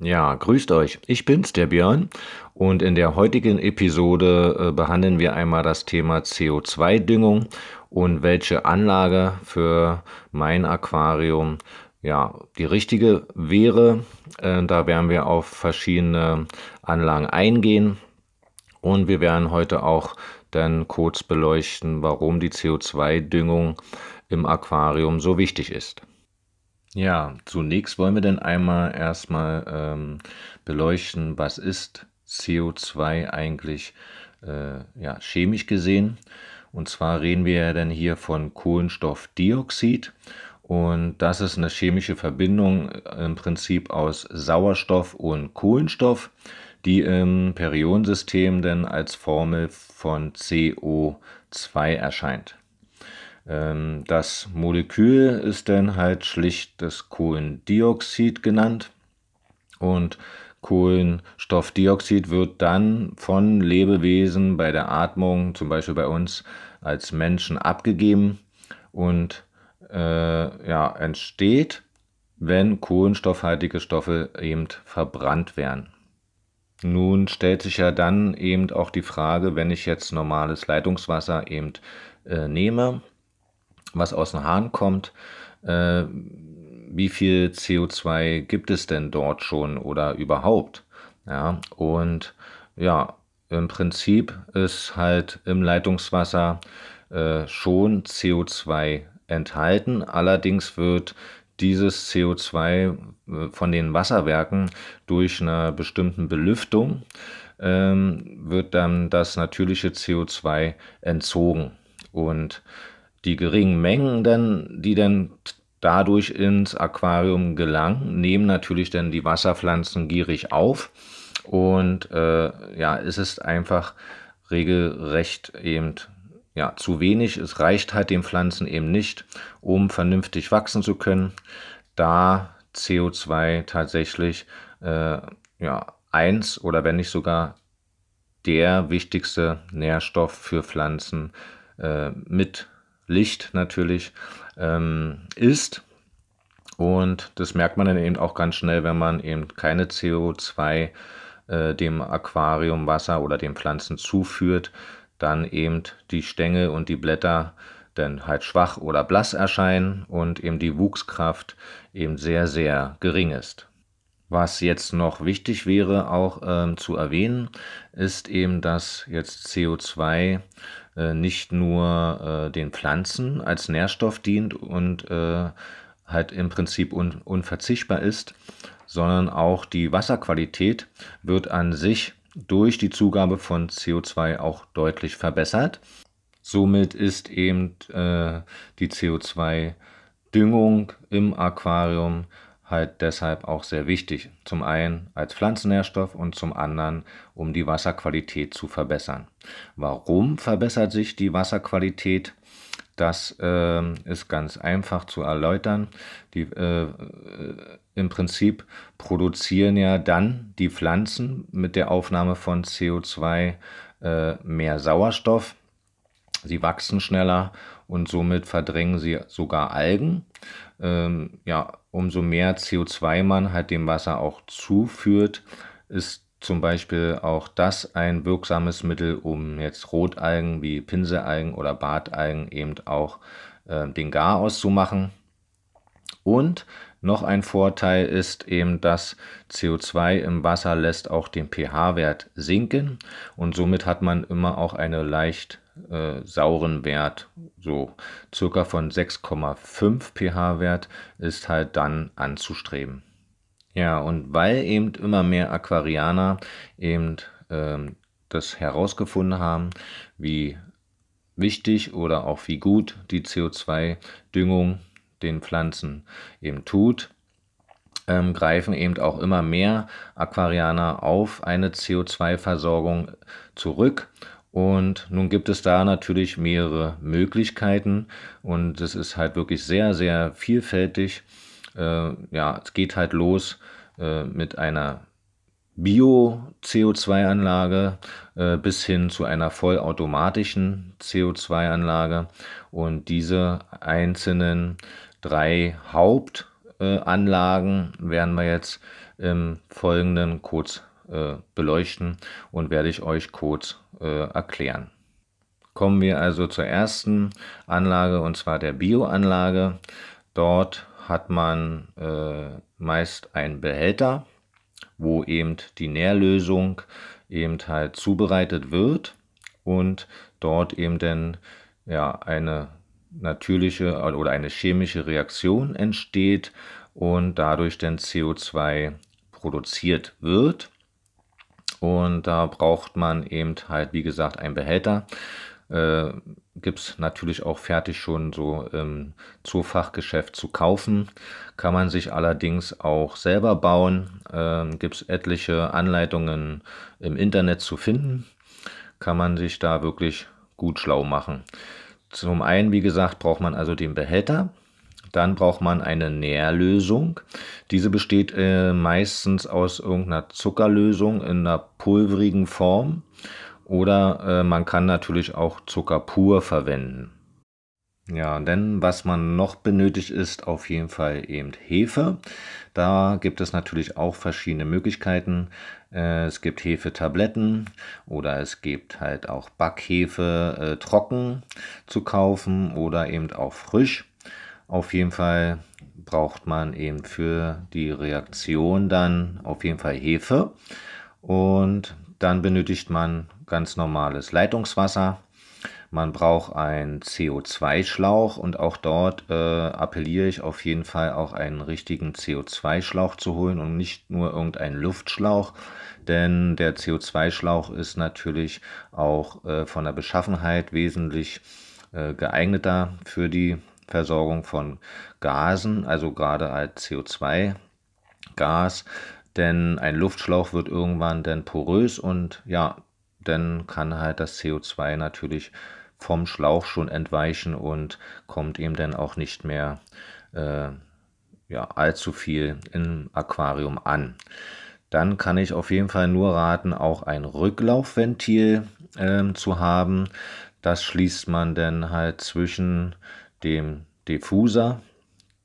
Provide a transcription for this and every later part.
Ja, grüßt euch. Ich bin's, der Björn. Und in der heutigen Episode äh, behandeln wir einmal das Thema CO2-Düngung und welche Anlage für mein Aquarium ja die richtige wäre. Äh, da werden wir auf verschiedene Anlagen eingehen. Und wir werden heute auch dann kurz beleuchten, warum die CO2-Düngung im Aquarium so wichtig ist. Ja, zunächst wollen wir dann einmal erstmal ähm, beleuchten, was ist CO2 eigentlich äh, ja, chemisch gesehen. Und zwar reden wir ja dann hier von Kohlenstoffdioxid. Und das ist eine chemische Verbindung äh, im Prinzip aus Sauerstoff und Kohlenstoff, die im Periodensystem dann als Formel von CO2 erscheint. Ähm, das Molekül ist dann halt schlicht das Kohlendioxid genannt und Kohlenstoffdioxid wird dann von Lebewesen bei der Atmung, zum Beispiel bei uns als Menschen, abgegeben und äh, ja, entsteht, wenn kohlenstoffhaltige Stoffe eben verbrannt werden. Nun stellt sich ja dann eben auch die Frage, wenn ich jetzt normales Leitungswasser eben äh, nehme, was aus dem Hahn kommt, äh, wie viel CO2 gibt es denn dort schon oder überhaupt? Ja, und ja, im Prinzip ist halt im Leitungswasser äh, schon CO2 enthalten. Allerdings wird dieses CO2 äh, von den Wasserwerken durch eine bestimmte Belüftung ähm, wird dann das natürliche CO2 entzogen. Und die geringen Mengen, dann, die dann dadurch ins Aquarium gelangen, nehmen natürlich dann die Wasserpflanzen gierig auf. Und äh, ja, es ist einfach regelrecht eben ja, zu wenig. Es reicht halt den Pflanzen eben nicht, um vernünftig wachsen zu können, da CO2 tatsächlich äh, ja, eins oder wenn nicht sogar der wichtigste Nährstoff für Pflanzen äh, mit Licht natürlich ähm, ist. Und das merkt man dann eben auch ganz schnell, wenn man eben keine CO2 äh, dem Aquariumwasser oder den Pflanzen zuführt, dann eben die Stängel und die Blätter dann halt schwach oder blass erscheinen und eben die Wuchskraft eben sehr, sehr gering ist. Was jetzt noch wichtig wäre auch ähm, zu erwähnen, ist eben, dass jetzt CO2 äh, nicht nur äh, den Pflanzen als Nährstoff dient und äh, halt im Prinzip un unverzichtbar ist, sondern auch die Wasserqualität wird an sich durch die Zugabe von CO2 auch deutlich verbessert. Somit ist eben äh, die CO2-Düngung im Aquarium halt deshalb auch sehr wichtig. Zum einen als Pflanzennährstoff und zum anderen, um die Wasserqualität zu verbessern. Warum verbessert sich die Wasserqualität? Das äh, ist ganz einfach zu erläutern. Die, äh, Im Prinzip produzieren ja dann die Pflanzen mit der Aufnahme von CO2 äh, mehr Sauerstoff. Sie wachsen schneller und somit verdrängen sie sogar Algen. Ähm, ja, umso mehr CO2 man halt dem Wasser auch zuführt, ist zum Beispiel auch das ein wirksames Mittel, um jetzt Rotalgen wie Pinselalgen oder Bartalgen eben auch äh, den Gar auszumachen. Und noch ein Vorteil ist eben, dass CO2 im Wasser lässt auch den pH-Wert sinken und somit hat man immer auch eine leicht äh, sauren Wert, so circa von 6,5 pH-Wert, ist halt dann anzustreben. Ja, und weil eben immer mehr Aquarianer eben ähm, das herausgefunden haben, wie wichtig oder auch wie gut die CO2-Düngung den Pflanzen eben tut, ähm, greifen eben auch immer mehr Aquarianer auf eine CO2-Versorgung zurück und nun gibt es da natürlich mehrere Möglichkeiten und es ist halt wirklich sehr, sehr vielfältig. Äh, ja, es geht halt los äh, mit einer Bio-CO2-Anlage äh, bis hin zu einer vollautomatischen CO2-Anlage. Und diese einzelnen drei Haupt Bioanlagen werden wir jetzt im Folgenden kurz äh, beleuchten und werde ich euch kurz äh, erklären. Kommen wir also zur ersten Anlage und zwar der Bioanlage. Dort hat man äh, meist einen Behälter, wo eben die Nährlösung eben halt zubereitet wird und dort eben dann ja eine natürliche oder eine chemische Reaktion entsteht und dadurch dann CO2 produziert wird. Und da braucht man eben halt, wie gesagt, einen Behälter. Äh, Gibt es natürlich auch fertig schon so im Zoofachgeschäft zu kaufen. Kann man sich allerdings auch selber bauen. Äh, Gibt es etliche Anleitungen im Internet zu finden. Kann man sich da wirklich gut schlau machen. Zum einen, wie gesagt, braucht man also den Behälter. Dann braucht man eine Nährlösung. Diese besteht äh, meistens aus irgendeiner Zuckerlösung in einer pulverigen Form. Oder äh, man kann natürlich auch Zucker pur verwenden. Ja, denn was man noch benötigt ist auf jeden Fall eben Hefe. Da gibt es natürlich auch verschiedene Möglichkeiten. Äh, es gibt Hefetabletten oder es gibt halt auch Backhefe äh, trocken zu kaufen oder eben auch frisch. Auf jeden Fall braucht man eben für die Reaktion dann auf jeden Fall Hefe und dann benötigt man ganz normales Leitungswasser. Man braucht einen CO2-Schlauch und auch dort äh, appelliere ich auf jeden Fall auch einen richtigen CO2-Schlauch zu holen und nicht nur irgendeinen Luftschlauch, denn der CO2-Schlauch ist natürlich auch äh, von der Beschaffenheit wesentlich äh, geeigneter für die Versorgung von Gasen, also gerade als CO2-Gas, denn ein Luftschlauch wird irgendwann dann porös und ja, dann kann halt das CO2 natürlich vom Schlauch schon entweichen und kommt eben dann auch nicht mehr äh, ja, allzu viel im Aquarium an. Dann kann ich auf jeden Fall nur raten, auch ein Rücklaufventil äh, zu haben. Das schließt man dann halt zwischen dem Diffuser,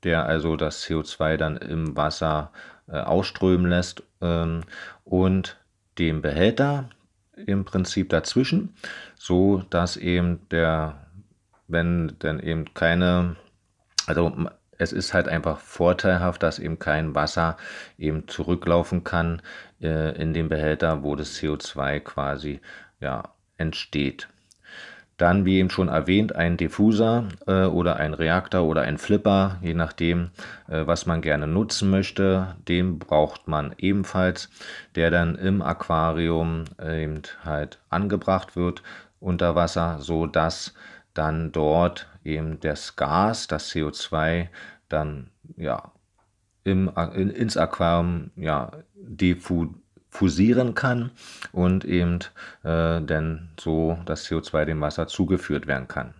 der also das CO2 dann im Wasser äh, ausströmen lässt, ähm, und dem Behälter im Prinzip dazwischen, so dass eben der, wenn denn eben keine, also es ist halt einfach vorteilhaft, dass eben kein Wasser eben zurücklaufen kann äh, in den Behälter, wo das CO2 quasi ja entsteht. Dann, wie eben schon erwähnt, ein Diffuser äh, oder ein Reaktor oder ein Flipper, je nachdem, äh, was man gerne nutzen möchte. Den braucht man ebenfalls, der dann im Aquarium äh, eben halt angebracht wird unter Wasser, so dass dann dort eben das Gas, das CO2, dann ja im, in, ins Aquarium ja diffu, fusieren kann und eben äh, denn so das CO2 dem Wasser zugeführt werden kann.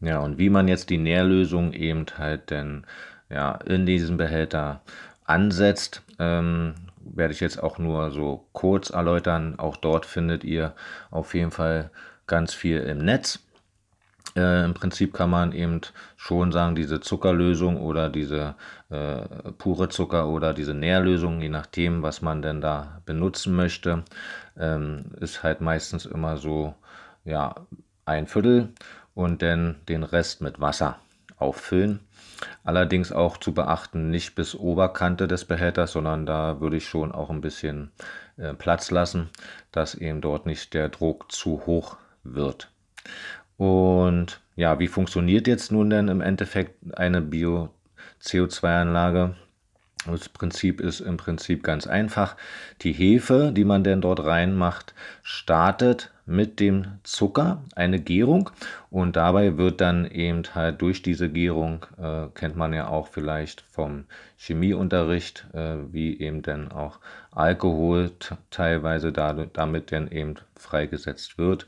Ja, und wie man jetzt die Nährlösung eben halt denn ja in diesem Behälter ansetzt, ähm, werde ich jetzt auch nur so kurz erläutern. Auch dort findet ihr auf jeden Fall ganz viel im Netz. Äh, Im Prinzip kann man eben schon sagen, diese Zuckerlösung oder diese äh, pure Zucker oder diese Nährlösung, je nachdem, was man denn da benutzen möchte, ähm, ist halt meistens immer so, ja, ein Viertel und dann den Rest mit Wasser auffüllen. Allerdings auch zu beachten, nicht bis Oberkante des Behälters, sondern da würde ich schon auch ein bisschen äh, Platz lassen, dass eben dort nicht der Druck zu hoch wird. Und ja, wie funktioniert jetzt nun denn im Endeffekt eine Bio-CO2-Anlage? Das Prinzip ist im Prinzip ganz einfach. Die Hefe, die man denn dort reinmacht, startet mit dem Zucker eine Gärung und dabei wird dann eben halt durch diese Gärung, äh, kennt man ja auch vielleicht vom Chemieunterricht, äh, wie eben dann auch Alkohol teilweise da, damit dann eben freigesetzt wird.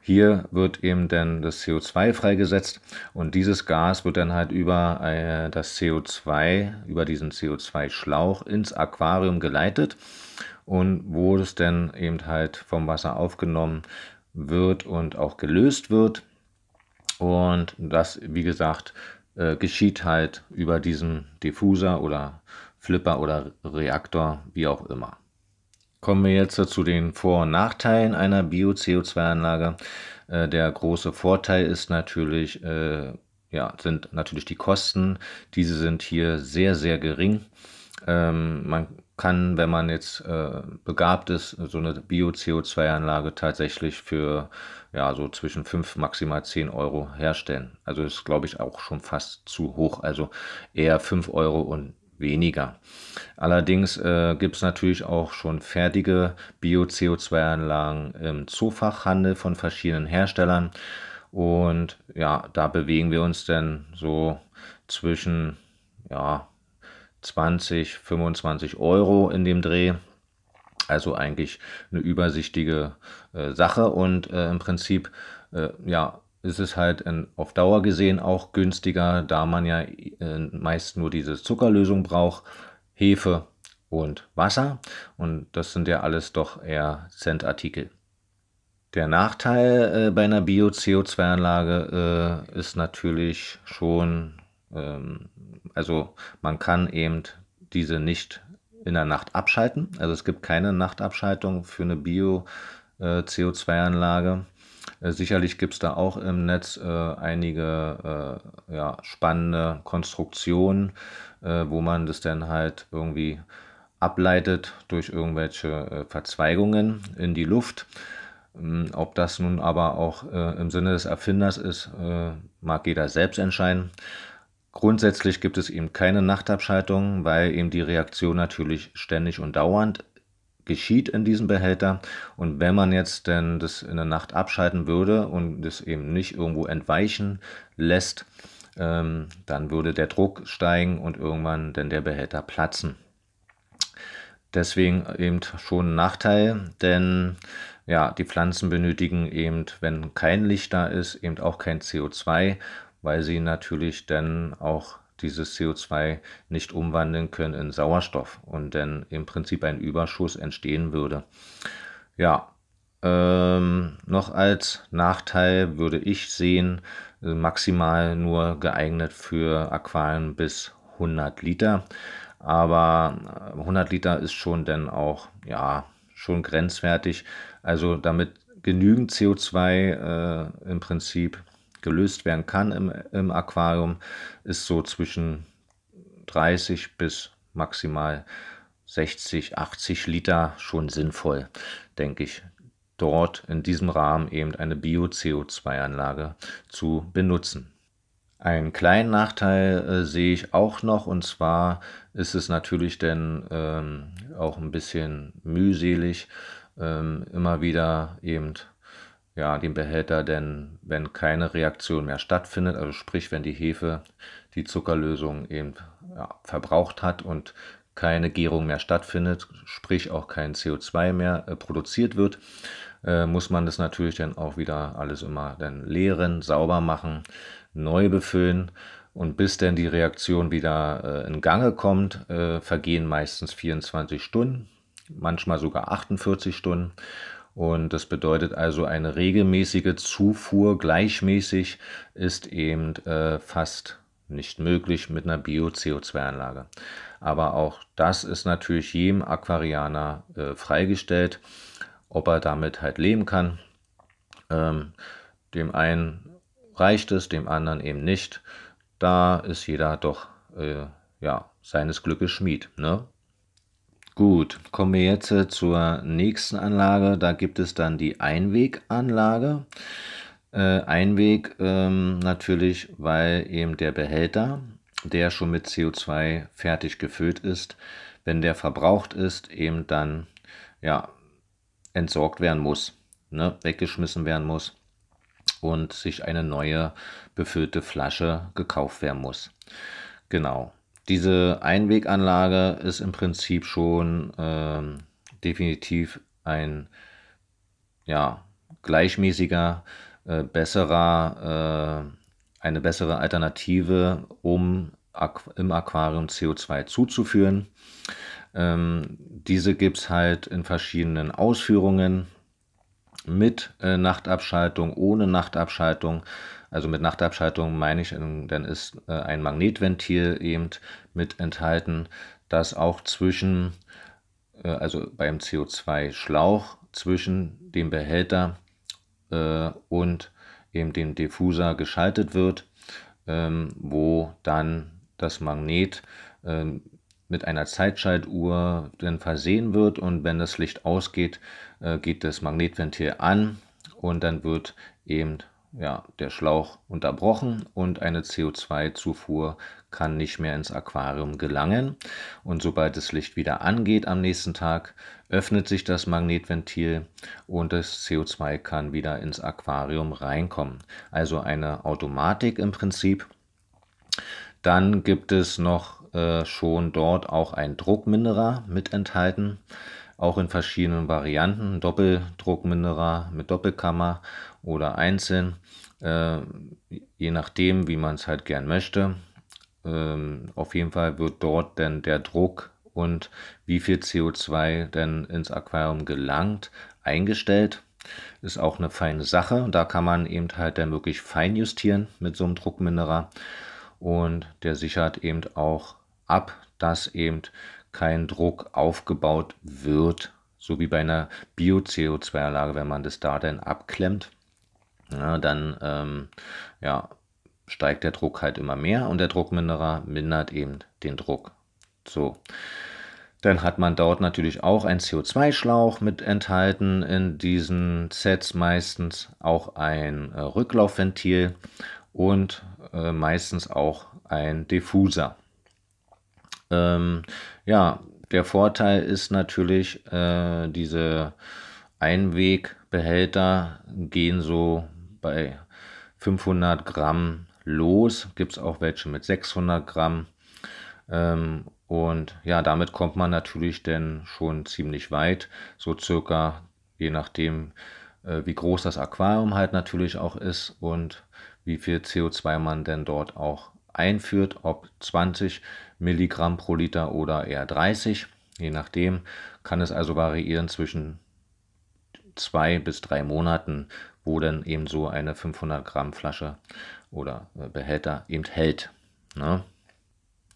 Hier wird eben dann das CO2 freigesetzt und dieses Gas wird dann halt über äh, das CO2, über diesen CO2-Schlauch ins Aquarium geleitet und wo es dann eben halt vom Wasser aufgenommen wird und auch gelöst wird. Und das, wie gesagt, äh, geschieht halt über diesen Diffuser oder Flipper oder Reaktor, wie auch immer. Kommen wir jetzt zu den Vor- und Nachteilen einer Bio-CO2-Anlage. Äh, der große Vorteil ist natürlich, äh, ja, sind natürlich die Kosten. Diese sind hier sehr, sehr gering. Ähm, man kann, wenn man jetzt äh, begabt ist, so eine Bio-CO2-Anlage tatsächlich für ja, so zwischen 5 maximal 10 Euro herstellen. Also ist, glaube ich, auch schon fast zu hoch. Also eher 5 Euro und weniger. Allerdings äh, gibt es natürlich auch schon fertige Bio-CO2-Anlagen im Zoofachhandel von verschiedenen Herstellern. Und ja, da bewegen wir uns dann so zwischen ja, 20, 25 Euro in dem Dreh. Also eigentlich eine übersichtige äh, Sache und äh, im Prinzip äh, ja, ist es halt in, auf Dauer gesehen auch günstiger, da man ja äh, meist nur diese Zuckerlösung braucht, Hefe und Wasser und das sind ja alles doch eher Centartikel. Der Nachteil äh, bei einer Bio-CO2-Anlage äh, ist natürlich schon, ähm, also man kann eben diese nicht in der Nacht abschalten. Also es gibt keine Nachtabschaltung für eine Bio-CO2-Anlage. Äh, sicherlich gibt es da auch im Netz äh, einige äh, ja, spannende Konstruktionen, äh, wo man das dann halt irgendwie ableitet durch irgendwelche äh, Verzweigungen in die Luft. Ähm, ob das nun aber auch äh, im Sinne des Erfinders ist, mag jeder selbst entscheiden. Grundsätzlich gibt es eben keine Nachtabschaltung, weil eben die Reaktion natürlich ständig und dauernd geschieht in diesem Behälter. Und wenn man jetzt denn das in der Nacht abschalten würde und das eben nicht irgendwo entweichen lässt, ähm, dann würde der Druck steigen und irgendwann dann der Behälter platzen. Deswegen eben schon ein Nachteil, denn ja, die Pflanzen benötigen eben, wenn kein Licht da ist, eben auch kein CO2 weil sie natürlich dann auch dieses CO2 nicht umwandeln können in Sauerstoff und dann im Prinzip ein Überschuss entstehen würde. Ja, ähm, noch als Nachteil würde ich sehen, äh, maximal nur geeignet für Aquarien bis 100 Liter. Aber 100 äh, Liter ist schon dann auch, ja, schon grenzwertig. Also damit genügend CO2 äh, im Prinzip gelöst werden kann im, im Aquarium, ist so zwischen 30 bis maximal 60, 80 Liter schon sinnvoll, denke ich, dort in diesem Rahmen eben eine Bio-CO2-Anlage zu benutzen. Einen kleinen Nachteil äh, sehe ich auch noch und zwar ist es natürlich dann ähm, auch ein bisschen mühselig, ähm, immer wieder eben ja, den Behälter, denn wenn keine Reaktion mehr stattfindet, also sprich, wenn die Hefe die Zuckerlösung eben ja, verbraucht hat und keine Gärung mehr stattfindet, sprich auch kein CO2 mehr äh, produziert wird, äh, muss man das natürlich dann auch wieder alles immer dann leeren, sauber machen, neu befüllen. Und bis dann die Reaktion wieder äh, in Gange kommt, äh, vergehen meistens 24 Stunden, manchmal sogar 48 Stunden und das bedeutet also, eine regelmäßige Zufuhr gleichmäßig ist eben äh, fast nicht möglich mit einer Bio-CO2-Anlage. Aber auch das ist natürlich jedem Aquarianer äh, freigestellt, ob er damit halt leben kann. Ähm, dem einen reicht es, dem anderen eben nicht. Da ist jeder doch äh, ja, seines Glückes Schmied. Ne? Gut, kommen wir jetzt äh, zur nächsten Anlage. Da gibt es dann die Einweganlage. Äh, Einweg ähm, natürlich, weil eben der Behälter, der schon mit CO2 fertig gefüllt ist, wenn der verbraucht ist, eben dann ja, entsorgt werden muss, ne, weggeschmissen werden muss und sich eine neue befüllte Flasche gekauft werden muss. Genau. Diese Einweganlage ist im Prinzip schon ähm, definitiv ein ja, gleichmäßiger, äh, besserer, äh, eine bessere Alternative, um Aqu im Aquarium CO2 zuzuführen. Ähm, diese gibt es halt in verschiedenen Ausführungen. mit äh, Nachtabschaltung, ohne Nachtabschaltung. Also mit Nachtabschaltung meine ich, ähm, dann ist äh, ein Magnetventil eben mit enthalten, das auch zwischen, äh, also beim CO2-Schlauch zwischen dem Behälter äh, und eben dem Diffuser geschaltet wird, ähm, wo dann das Magnet ähm, mit einer Zeitschaltuhr dann versehen wird und wenn das Licht ausgeht, geht das Magnetventil an und dann wird eben ja, der Schlauch unterbrochen und eine CO2-Zufuhr kann nicht mehr ins Aquarium gelangen. Und sobald das Licht wieder angeht am nächsten Tag, öffnet sich das Magnetventil und das CO2 kann wieder ins Aquarium reinkommen. Also eine Automatik im Prinzip. Dann gibt es noch äh, schon dort auch ein Druckminderer mit enthalten, auch in verschiedenen Varianten, Doppeldruckminderer mit Doppelkammer oder einzeln, äh, je nachdem, wie man es halt gern möchte. Ähm, auf jeden Fall wird dort dann der Druck und wie viel CO2 denn ins Aquarium gelangt eingestellt. Ist auch eine feine Sache. Da kann man eben halt dann wirklich fein justieren mit so einem Druckminderer. Und der sichert eben auch ab, dass eben kein Druck aufgebaut wird, so wie bei einer Bio-CO2-Anlage, wenn man das da dann abklemmt, ja, dann ähm, ja, steigt der Druck halt immer mehr und der Druckminderer mindert eben den Druck. So. Dann hat man dort natürlich auch einen CO2-Schlauch mit enthalten in diesen Sets meistens, auch ein äh, Rücklaufventil und äh, meistens auch ein Diffuser. Ähm, ja, der Vorteil ist natürlich, äh, diese Einwegbehälter gehen so bei 500 Gramm los. Gibt es auch welche mit 600 Gramm. Ähm, und ja, damit kommt man natürlich dann schon ziemlich weit. So circa, je nachdem, äh, wie groß das Aquarium halt natürlich auch ist und wie viel CO2 man denn dort auch einführt, ob 20 Milligramm pro Liter oder eher 30. Je nachdem kann es also variieren zwischen zwei bis drei Monaten, wo dann eben so eine 500 Gramm Flasche oder äh, Behälter eben hält. Ne?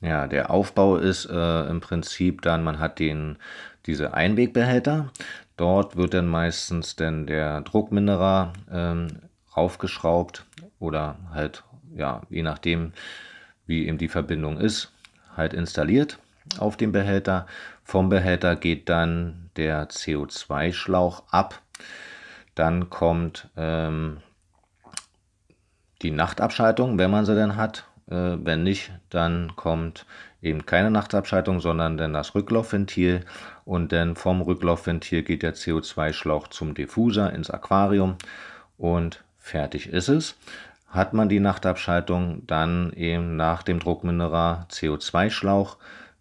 Ja, der Aufbau ist äh, im Prinzip dann, man hat den, diese Einwegbehälter. Dort wird dann meistens dann der Druckminderer ähm, raufgeschraubt oder halt, ja, je nachdem, wie eben die Verbindung ist, halt installiert auf dem Behälter. Vom Behälter geht dann der CO2-Schlauch ab. Dann kommt ähm, die Nachtabschaltung, wenn man sie denn hat. Äh, wenn nicht, dann kommt eben keine Nachtabschaltung, sondern dann das Rücklaufventil. Und dann vom Rücklaufventil geht der CO2-Schlauch zum Diffuser ins Aquarium und fertig ist es. Hat man die Nachtabschaltung, dann eben nach dem Druckmineral CO2-Schlauch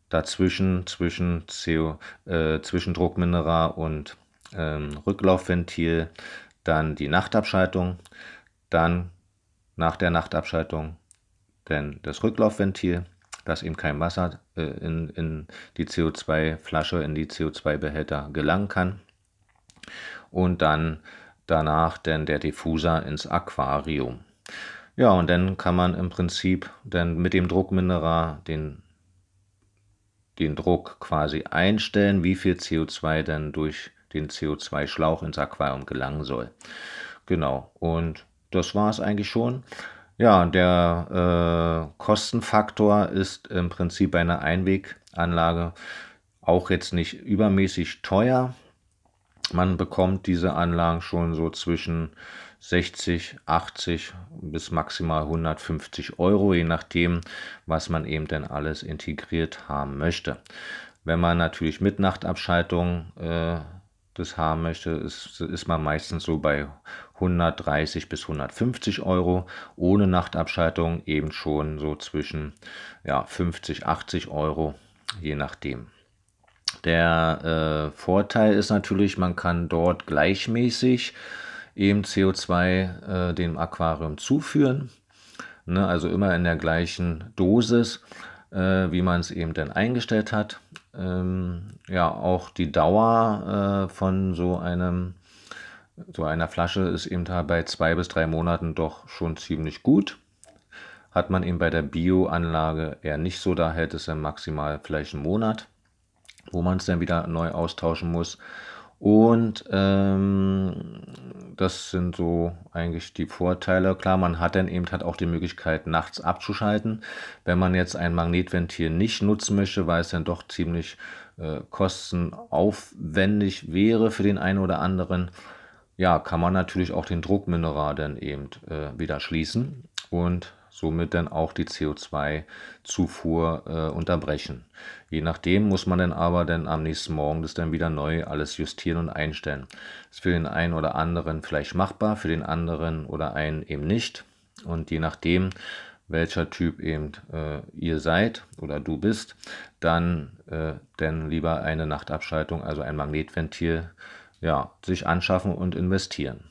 dazwischen zwischen, CO, äh, zwischen Druckmineral und ähm, Rücklaufventil, dann die Nachtabschaltung, dann nach der Nachtabschaltung dann das Rücklaufventil, dass eben kein Wasser äh, in, in die CO2-Flasche, in die CO2-Behälter gelangen kann. Und dann danach dann der Diffuser ins Aquarium. Ja, und dann kann man im Prinzip dann mit dem Druckmineral den, den Druck quasi einstellen, wie viel CO2 dann durch den CO2-Schlauch ins Aquarium gelangen soll. Genau, und das war es eigentlich schon. Ja, der äh, Kostenfaktor ist im Prinzip bei einer Einweganlage auch jetzt nicht übermäßig teuer. Man bekommt diese Anlagen schon so zwischen 60, 80 bis maximal 150 Euro, je nachdem, was man eben denn alles integriert haben möchte. Wenn man natürlich mit Nachtabschaltung äh, das haben möchte, ist, ist man meistens so bei 130 bis 150 Euro. Ohne Nachtabschaltung eben schon so zwischen ja, 50, 80 Euro, je nachdem. Der äh, Vorteil ist natürlich, man kann dort gleichmäßig eben CO2 äh, dem Aquarium zuführen. Ne, also immer in der gleichen Dosis, äh, wie man es eben dann eingestellt hat ähm, ja auch die Dauer äh, von so einem so einer Flasche ist eben da bei zwei bis drei Monaten doch schon ziemlich gut. Hat man eben bei der Bio-Anlage eher nicht so, da hält es dann maximal vielleicht einen Monat, wo man es dann wieder neu austauschen muss. Und ähm, das sind so eigentlich die Vorteile. Klar, man hat dann eben halt auch die Möglichkeit, nachts abzuschalten. Wenn man jetzt ein Magnetventil nicht nutzen möchte, weil es dann doch ziemlich äh, kostenaufwendig wäre für den einen oder anderen, ja, kann man natürlich auch den Druckmineral dann eben äh, wieder schließen und somit dann auch die CO2-Zufuhr äh, unterbrechen. Je nachdem muss man dann aber dann am nächsten Morgen das dann wieder neu alles justieren und einstellen. Das ist für den einen oder anderen vielleicht machbar, für den anderen oder einen eben nicht. Und je nachdem, welcher Typ eben äh, ihr seid oder du bist, dann äh, denn lieber eine Nachtabschaltung, also ein Magnetventil, ja, sich anschaffen und investieren.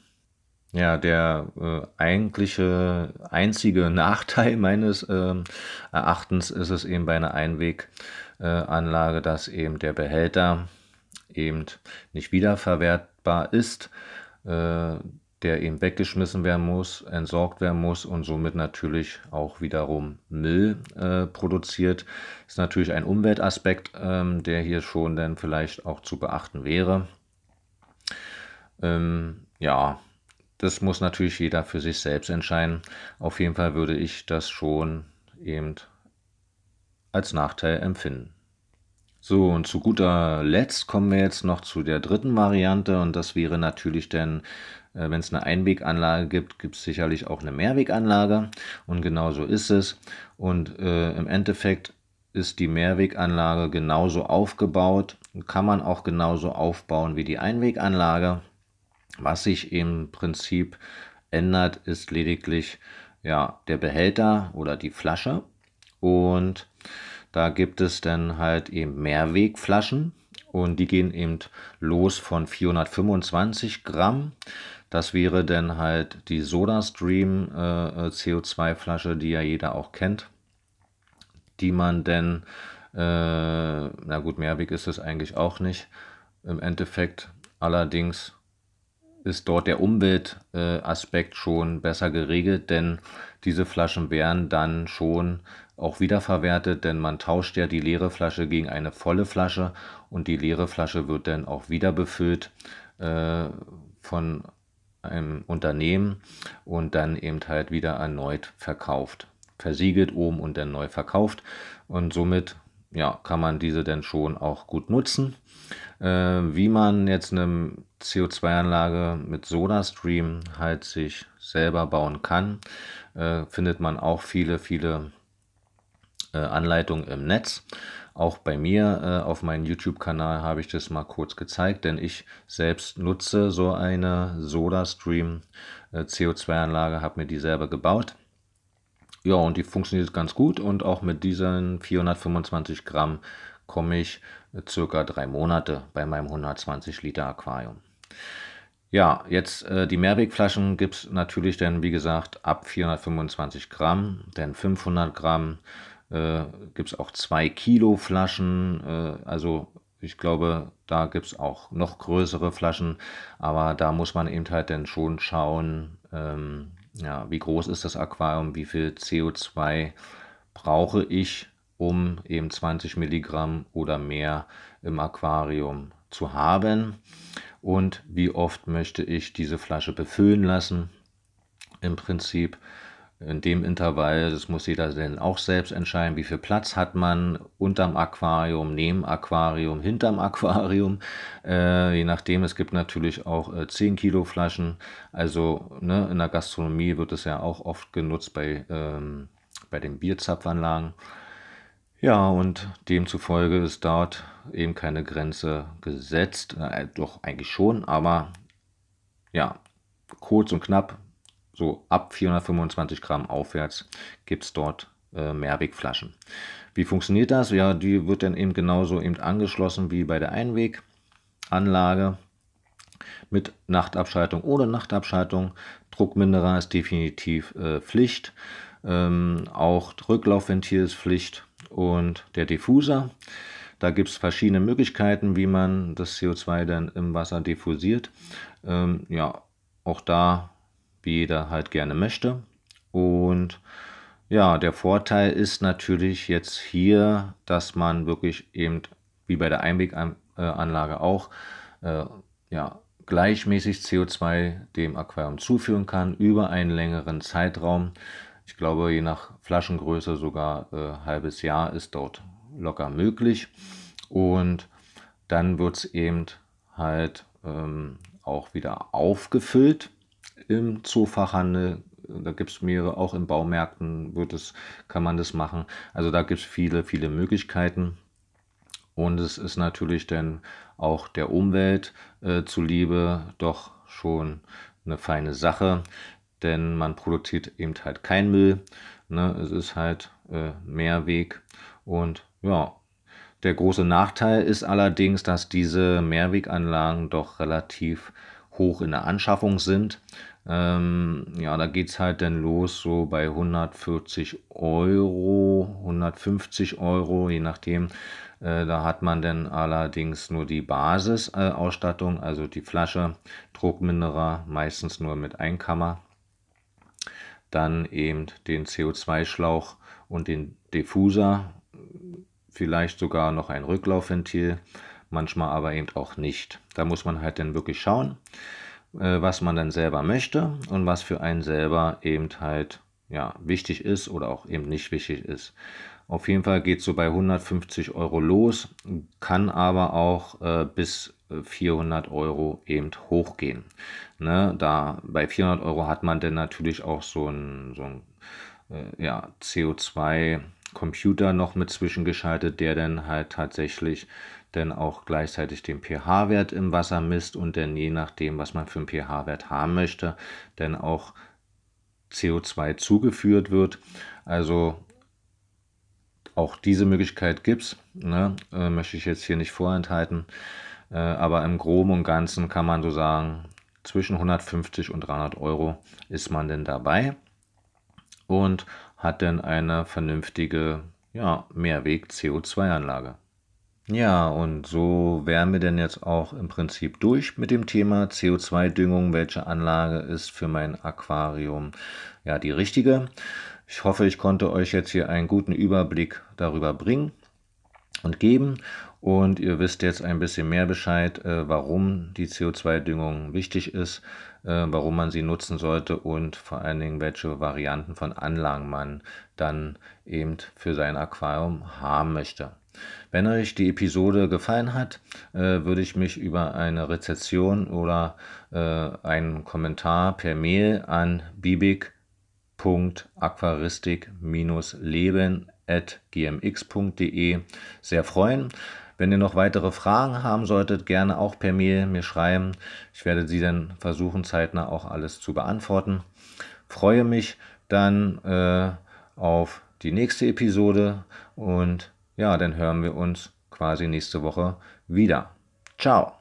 Ja, der äh, eigentliche einzige Nachteil meines äh, Erachtens ist es eben bei einer Einweganlage, dass eben der Behälter eben nicht wiederverwertbar ist, äh, der eben weggeschmissen werden muss, entsorgt werden muss und somit natürlich auch wiederum Müll äh, produziert. Ist natürlich ein Umweltaspekt, ähm, der hier schon dann vielleicht auch zu beachten wäre. Ähm, ja, das muss natürlich jeder für sich selbst entscheiden. Auf jeden Fall würde ich das schon eben als Nachteil empfinden. So, und zu guter Letzt kommen wir jetzt noch zu der dritten Variante und das wäre natürlich dann, äh, wenn es eine Einweganlage gibt, gibt es sicherlich auch eine Mehrweganlage und genau so ist es. Und äh, im Endeffekt ist die Mehrweganlage genauso aufgebaut, kann man auch genauso aufbauen wie die Einweganlage. Was sich im Prinzip ändert, ist lediglich ja, der Behälter oder die Flasche. Und da gibt es dann halt eben Mehrwegflaschen und die gehen eben los von 425 Gramm. Das wäre dann halt die SodaStream äh, CO2-Flasche, die ja jeder auch kennt, die man dann, äh, na gut, Mehrweg ist es eigentlich auch nicht. Im Endeffekt allerdings ist dort der Umweltaspekt schon besser geregelt, denn diese Flaschen werden dann schon auch wiederverwertet, denn man tauscht ja die leere Flasche gegen eine volle Flasche und die leere Flasche wird dann auch wieder befüllt äh, von einem Unternehmen und dann eben halt wieder erneut verkauft. Versiegelt oben und dann neu verkauft und somit ja, kann man diese dann schon auch gut nutzen. Äh, wie man jetzt eine CO2-Anlage mit SodaStream halt sich selber bauen kann, äh, findet man auch viele, viele äh, Anleitungen im Netz. Auch bei mir auf meinem YouTube-Kanal habe ich das mal kurz gezeigt, denn ich selbst nutze so eine SodaStream äh, CO2-Anlage, habe mir die selber gebaut. Ja, und die funktioniert ganz gut und auch mit diesen 425 Gramm komme ich circa drei Monate bei meinem 120 Liter Aquarium. Ja, jetzt äh, die Mehrwegflaschen gibt es natürlich dann, wie gesagt, ab 425 Gramm, denn 500 Gramm äh, gibt es auch 2 Kilo Flaschen, äh, also ich glaube, da gibt es auch noch größere Flaschen, aber da muss man eben halt dann schon schauen, ähm, ja, wie groß ist das Aquarium, wie viel CO2 brauche ich um eben 20 Milligramm oder mehr im Aquarium zu haben und wie oft möchte ich diese Flasche befüllen lassen. Im Prinzip in dem Intervall, das muss jeder dann auch selbst entscheiden, wie viel Platz hat man unterm Aquarium, neben Aquarium, hinterm Aquarium. Äh, je nachdem, es gibt natürlich auch äh, 10 Kilo Flaschen. Also ne, in der Gastronomie wird es ja auch oft genutzt bei, ähm, bei den Bierzapfanlagen. Ja, und demzufolge ist dort eben keine Grenze gesetzt. Äh, doch eigentlich schon, aber ja, kurz und knapp, so ab 425 Gramm aufwärts gibt es dort äh, Mehrwegflaschen. Wie funktioniert das? Ja, die wird dann eben genauso eben angeschlossen wie bei der Einweganlage mit Nachtabschaltung oder Nachtabschaltung. Druckminderer ist definitiv äh, Pflicht. Ähm, auch Rücklaufventil ist Pflicht und der Diffuser. Da gibt es verschiedene Möglichkeiten, wie man das CO2 dann im Wasser diffusiert. Ähm, ja, auch da, wie jeder halt gerne möchte. Und ja, der Vorteil ist natürlich jetzt hier, dass man wirklich eben, wie bei der Einweganlage auch, äh, ja, gleichmäßig CO2 dem Aquarium zuführen kann über einen längeren Zeitraum. Ich glaube, je nach Flaschengröße sogar äh, halbes Jahr ist dort locker möglich. Und dann wird es eben halt ähm, auch wieder aufgefüllt im Zoofachhandel. Da gibt es mehrere, auch in Baumärkten wird es, kann man das machen. Also da gibt es viele, viele Möglichkeiten. Und es ist natürlich dann auch der Umwelt äh, zuliebe doch schon eine feine Sache, denn man produziert eben halt kein Müll. Ne? Es ist halt äh, Mehrweg und ja, der große Nachteil ist allerdings, dass diese Mehrweganlagen doch relativ hoch in der Anschaffung sind. Ähm, ja, da geht es halt dann los so bei 140 Euro, 150 Euro, je nachdem. Äh, da hat man dann allerdings nur die Basisausstattung, also die Flasche, Druckminderer, meistens nur mit Einkammer. Dann eben den CO2-Schlauch und den Diffuser, vielleicht sogar noch ein Rücklaufventil, manchmal aber eben auch nicht. Da muss man halt dann wirklich schauen. Äh, was man dann selber möchte und was für einen selber eben halt ja, wichtig ist oder auch eben nicht wichtig ist. Auf jeden Fall geht es so bei 150 Euro los, kann aber auch äh, bis 400 Euro eben hochgehen. Ne, da bei 400 Euro hat man dann natürlich auch so ein, so ein äh, ja, CO2-Computer noch mit zwischengeschaltet, der dann halt tatsächlich dann auch gleichzeitig den pH-Wert im Wasser misst und dann je nachdem, was man für einen pH-Wert haben möchte, dann auch CO2 zugeführt wird. Also auch diese Möglichkeit gibt es, ne? äh, möchte ich jetzt hier nicht vorenthalten. Äh, aber im Groben und Ganzen kann man so sagen, zwischen 150 und 300 Euro ist man denn dabei und hat dann eine vernünftige ja, Mehrweg-CO2-Anlage. Ja, und so wären wir denn jetzt auch im Prinzip durch mit dem Thema CO2-Düngung. Welche Anlage ist für mein Aquarium ja die richtige? Ich hoffe, ich konnte euch jetzt hier einen guten Überblick darüber bringen und geben. Und ihr wisst jetzt ein bisschen mehr Bescheid, äh, warum die CO2-Düngung wichtig ist, äh, warum man sie nutzen sollte und vor allen Dingen, welche Varianten von Anlagen man dann eben für sein Aquarium haben möchte. Wenn euch die Episode gefallen hat, äh, würde ich mich über eine Rezession oder einen Kommentar per Mail an bibig.aquaristik-leben.gmx.de sehr freuen. Wenn ihr noch weitere Fragen haben solltet, gerne auch per Mail mir schreiben. Ich werde sie dann versuchen, zeitnah auch alles zu beantworten. Freue mich dann äh, auf die nächste Episode und ja, dann hören wir uns quasi nächste Woche wieder. Ciao.